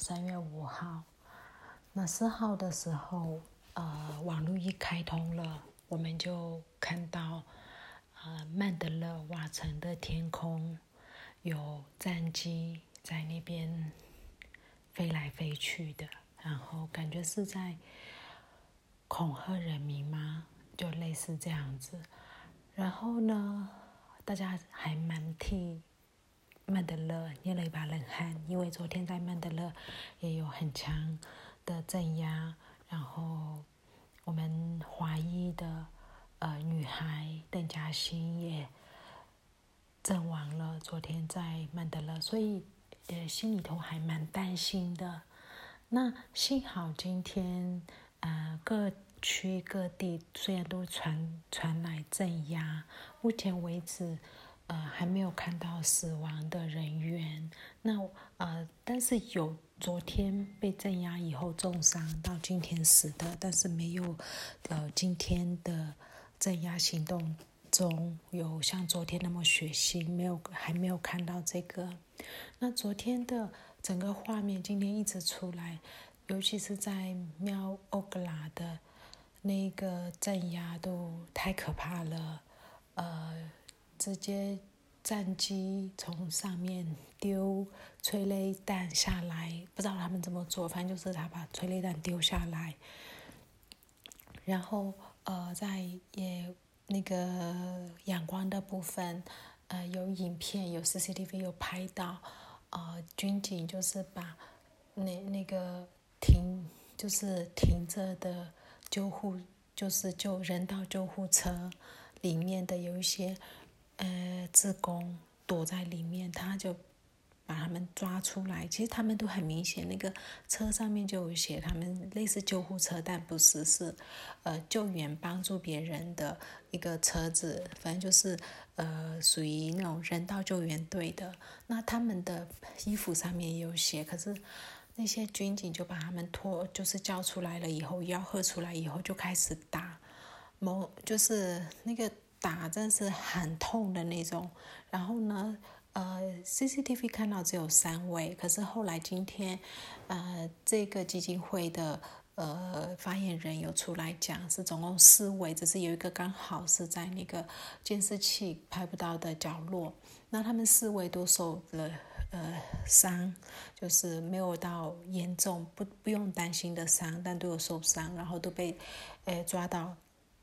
三月五号，那四号的时候，呃，网络一开通了，我们就看到，呃，曼德勒瓦城的天空有战机在那边飞来飞去的，然后感觉是在恐吓人民吗？就类似这样子。然后呢，大家还蛮替。曼德勒捏了一把冷汗，因为昨天在曼德勒也有很强的镇压，然后我们华裔的呃女孩邓嘉欣也阵亡了。昨天在曼德勒，所以呃心里头还蛮担心的。那幸好今天呃各区各地虽然都传传来镇压，目前为止。呃，还没有看到死亡的人员。那呃，但是有昨天被镇压以后重伤到今天死的，但是没有呃今天的镇压行动中有像昨天那么血腥，没有还没有看到这个。那昨天的整个画面今天一直出来，尤其是在喵欧格拉的那个镇压都太可怕了，呃。直接战机从上面丢催泪弹下来，不知道他们怎么做，反正就是他把催泪弹丢下来，然后呃，在也那个阳光的部分，呃，有影片有 CCTV 有拍到，呃，军警就是把那那个停就是停着的救护就是救人道救护车里面的有一些。呃，自工躲在里面，他就把他们抓出来。其实他们都很明显，那个车上面就有写他们类似救护车，但不是，是呃救援帮助别人的一个车子，反正就是呃属于那种人道救援队的。那他们的衣服上面也有写，可是那些军警就把他们拖，就是叫出来了以后，吆喝出来以后就开始打，某就是那个。打真是很痛的那种，然后呢，呃，CCTV 看到只有三位，可是后来今天，呃，这个基金会的呃发言人有出来讲，是总共四位，只是有一个刚好是在那个监视器拍不到的角落，那他们四位都受了呃伤，就是没有到严重，不不用担心的伤，但都有受伤，然后都被呃抓到。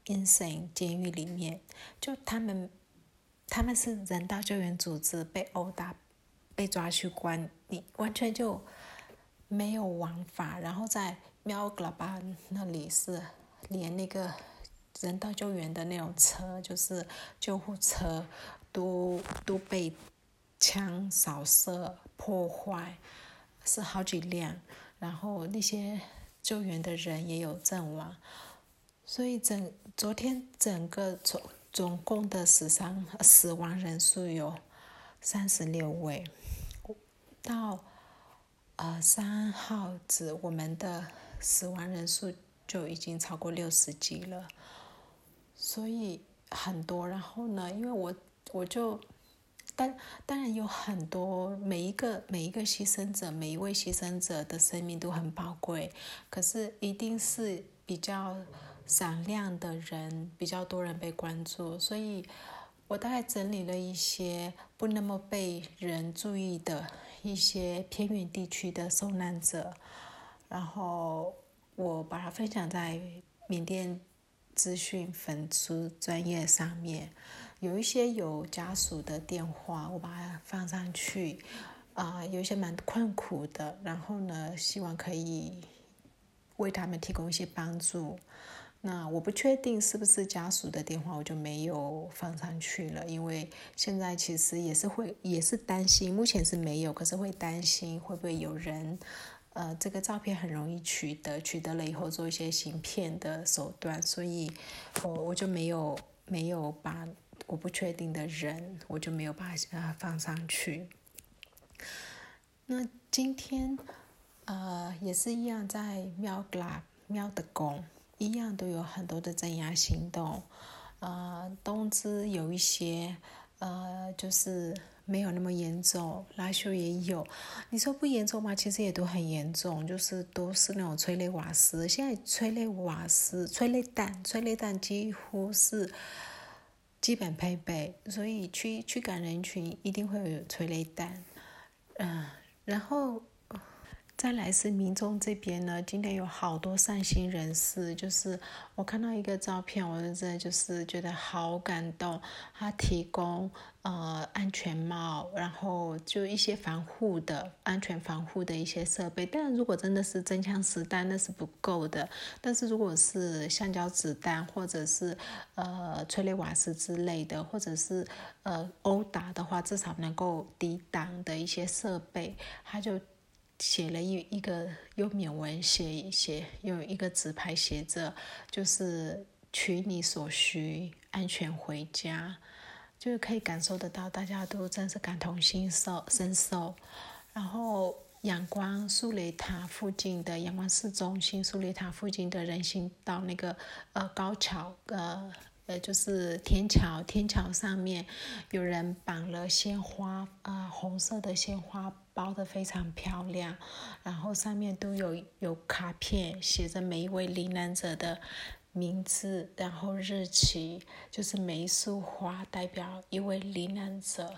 Insane 监狱里面，就他们，他们是人道救援组织，被殴打，被抓去关，你完全就没有王法。然后在喵格拉巴那里是连那个人道救援的那种车，就是救护车，都都被枪扫射破坏，是好几辆。然后那些救援的人也有阵亡。所以整昨天整个总总共的死伤死亡人数有三十六位，到呃三号止我们的死亡人数就已经超过六十几了，所以很多。然后呢，因为我我就当当然有很多每一个每一个牺牲者每一位牺牲者的生命都很宝贵，可是一定是比较。闪亮的人比较多人被关注，所以我大概整理了一些不那么被人注意的一些偏远地区的受难者，然后我把它分享在缅甸资讯粉丝专业上面，有一些有家属的电话，我把它放上去，啊，有一些蛮困苦的，然后呢，希望可以为他们提供一些帮助。那我不确定是不是家属的电话，我就没有放上去了。因为现在其实也是会，也是担心，目前是没有，可是会担心会不会有人，呃，这个照片很容易取得，取得了以后做一些行骗的手段，所以我我就没有没有把我不确定的人，我就没有把它放上去。那今天呃也是一样，在喵格拉喵的宫。一样都有很多的镇压行动，呃，东芝有一些，呃，就是没有那么严重，拉修也有。你说不严重吗？其实也都很严重，就是都是那种催泪瓦斯。现在催泪瓦斯、催泪弹、催泪弹几乎是基本配备，所以驱驱赶人群一定会有催泪弹。嗯，然后。再来是民众这边呢，今天有好多善心人士，就是我看到一个照片，我真的就是觉得好感动。他提供呃安全帽，然后就一些防护的安全防护的一些设备。但如果真的是真枪实弹，那是不够的。但是如果是橡胶子弹，或者是呃催泪瓦斯之类的，或者是呃殴打的话，至少能够抵挡的一些设备，他就。写了一一个用缅文写一写用一个纸牌写着，就是取你所需，安全回家，就是可以感受得到，大家都真是感同身受身受。然后阳光苏雷塔附近的阳光市中心苏雷塔附近的人行道那个呃高桥呃。呃，就是天桥，天桥上面有人绑了鲜花，啊，红色的鲜花包的非常漂亮，然后上面都有有卡片，写着每一位罹难者的名字，然后日期，就是每一束花代表一位罹难者，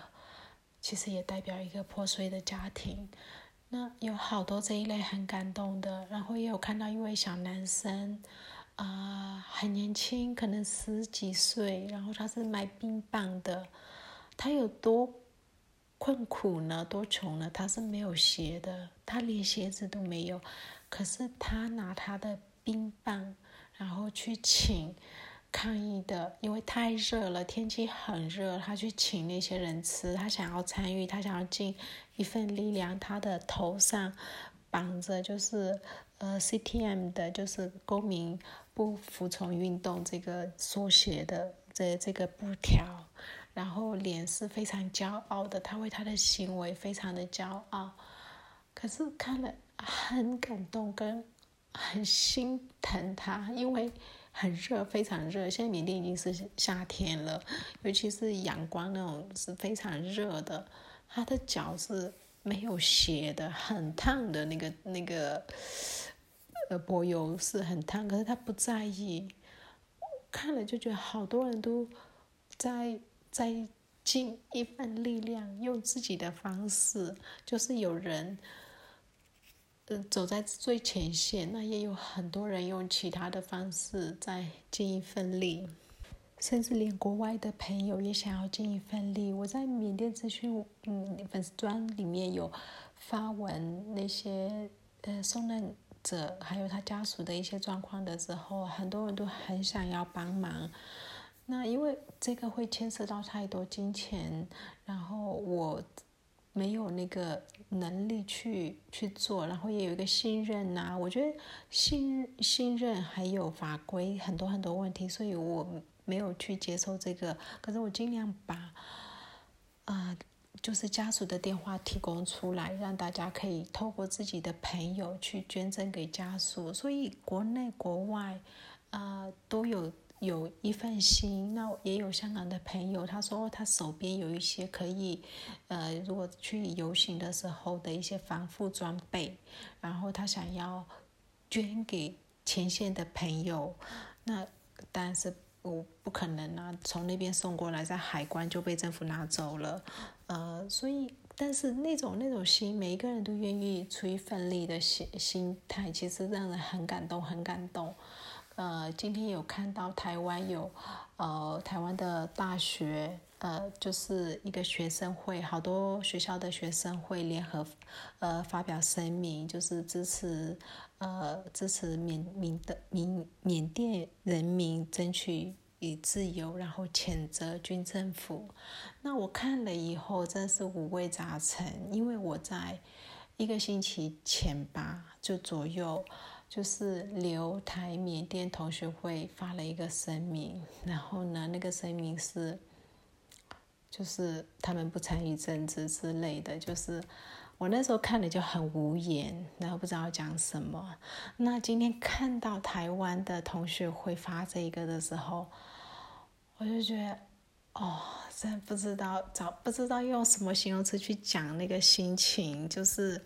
其实也代表一个破碎的家庭。那有好多这一类很感动的，然后也有看到一位小男生。啊，很年轻，可能十几岁，然后他是卖冰棒的，他有多困苦呢？多穷呢？他是没有鞋的，他连鞋子都没有，可是他拿他的冰棒，然后去请抗议的，因为太热了，天气很热，他去请那些人吃，他想要参与，他想要尽一份力量，他的头上绑着就是呃 CTM 的，就是公民。不服从运动这个缩写的这这个布条，然后脸是非常骄傲的，他为他的行为非常的骄傲，可是看了很感动跟很心疼他，因为很热，非常热，现在缅甸已经是夏天了，尤其是阳光那种是非常热的，他的脚是没有鞋的，很烫的那个那个。呃，柏油是很烫，可是他不在意。看了就觉得好多人都在在尽一份力量，用自己的方式，就是有人呃走在最前线，那也有很多人用其他的方式在尽一份力，甚至连国外的朋友也想要尽一份力。我在缅甸资讯嗯粉丝专里面有发文那些呃送难。者还有他家属的一些状况的时候，很多人都很想要帮忙。那因为这个会牵涉到太多金钱，然后我没有那个能力去去做，然后也有一个信任呐。我觉得信信任还有法规很多很多问题，所以我没有去接受这个。可是我尽量把啊。就是家属的电话提供出来，让大家可以透过自己的朋友去捐赠给家属，所以国内国外，呃，都有有一份心。那也有香港的朋友，他说他手边有一些可以，呃，如果去游行的时候的一些防护装备，然后他想要捐给前线的朋友，那但是。我不可能啊，从那边送过来，在海关就被政府拿走了，呃，所以，但是那种那种心，每一个人都愿意出一份力的心心态，其实让人很感动，很感动。呃，今天有看到台湾有，呃，台湾的大学，呃，就是一个学生会，好多学校的学生会联合，呃，发表声明，就是支持。呃，支持缅缅的缅缅甸人民争取以自由，然后谴责军政府。那我看了以后，真是五味杂陈。因为我在一个星期前吧，就左右，就是留台缅甸同学会发了一个声明，然后呢，那个声明是，就是他们不参与政治之类的，就是。我那时候看了就很无言，然后不知道讲什么。那今天看到台湾的同学会发这一个的时候，我就觉得哦，真不知道找不知道用什么形容词去讲那个心情，就是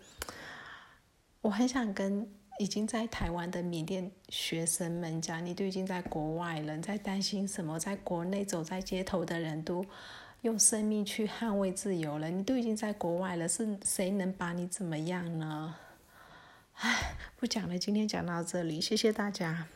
我很想跟已经在台湾的缅甸学生们讲，你都已经在国外了，你在担心什么？在国内走在街头的人都用生命去捍卫自由了，你都已经在国外了，是谁能把你怎么样呢？唉，不讲了，今天讲到这里，谢谢大家。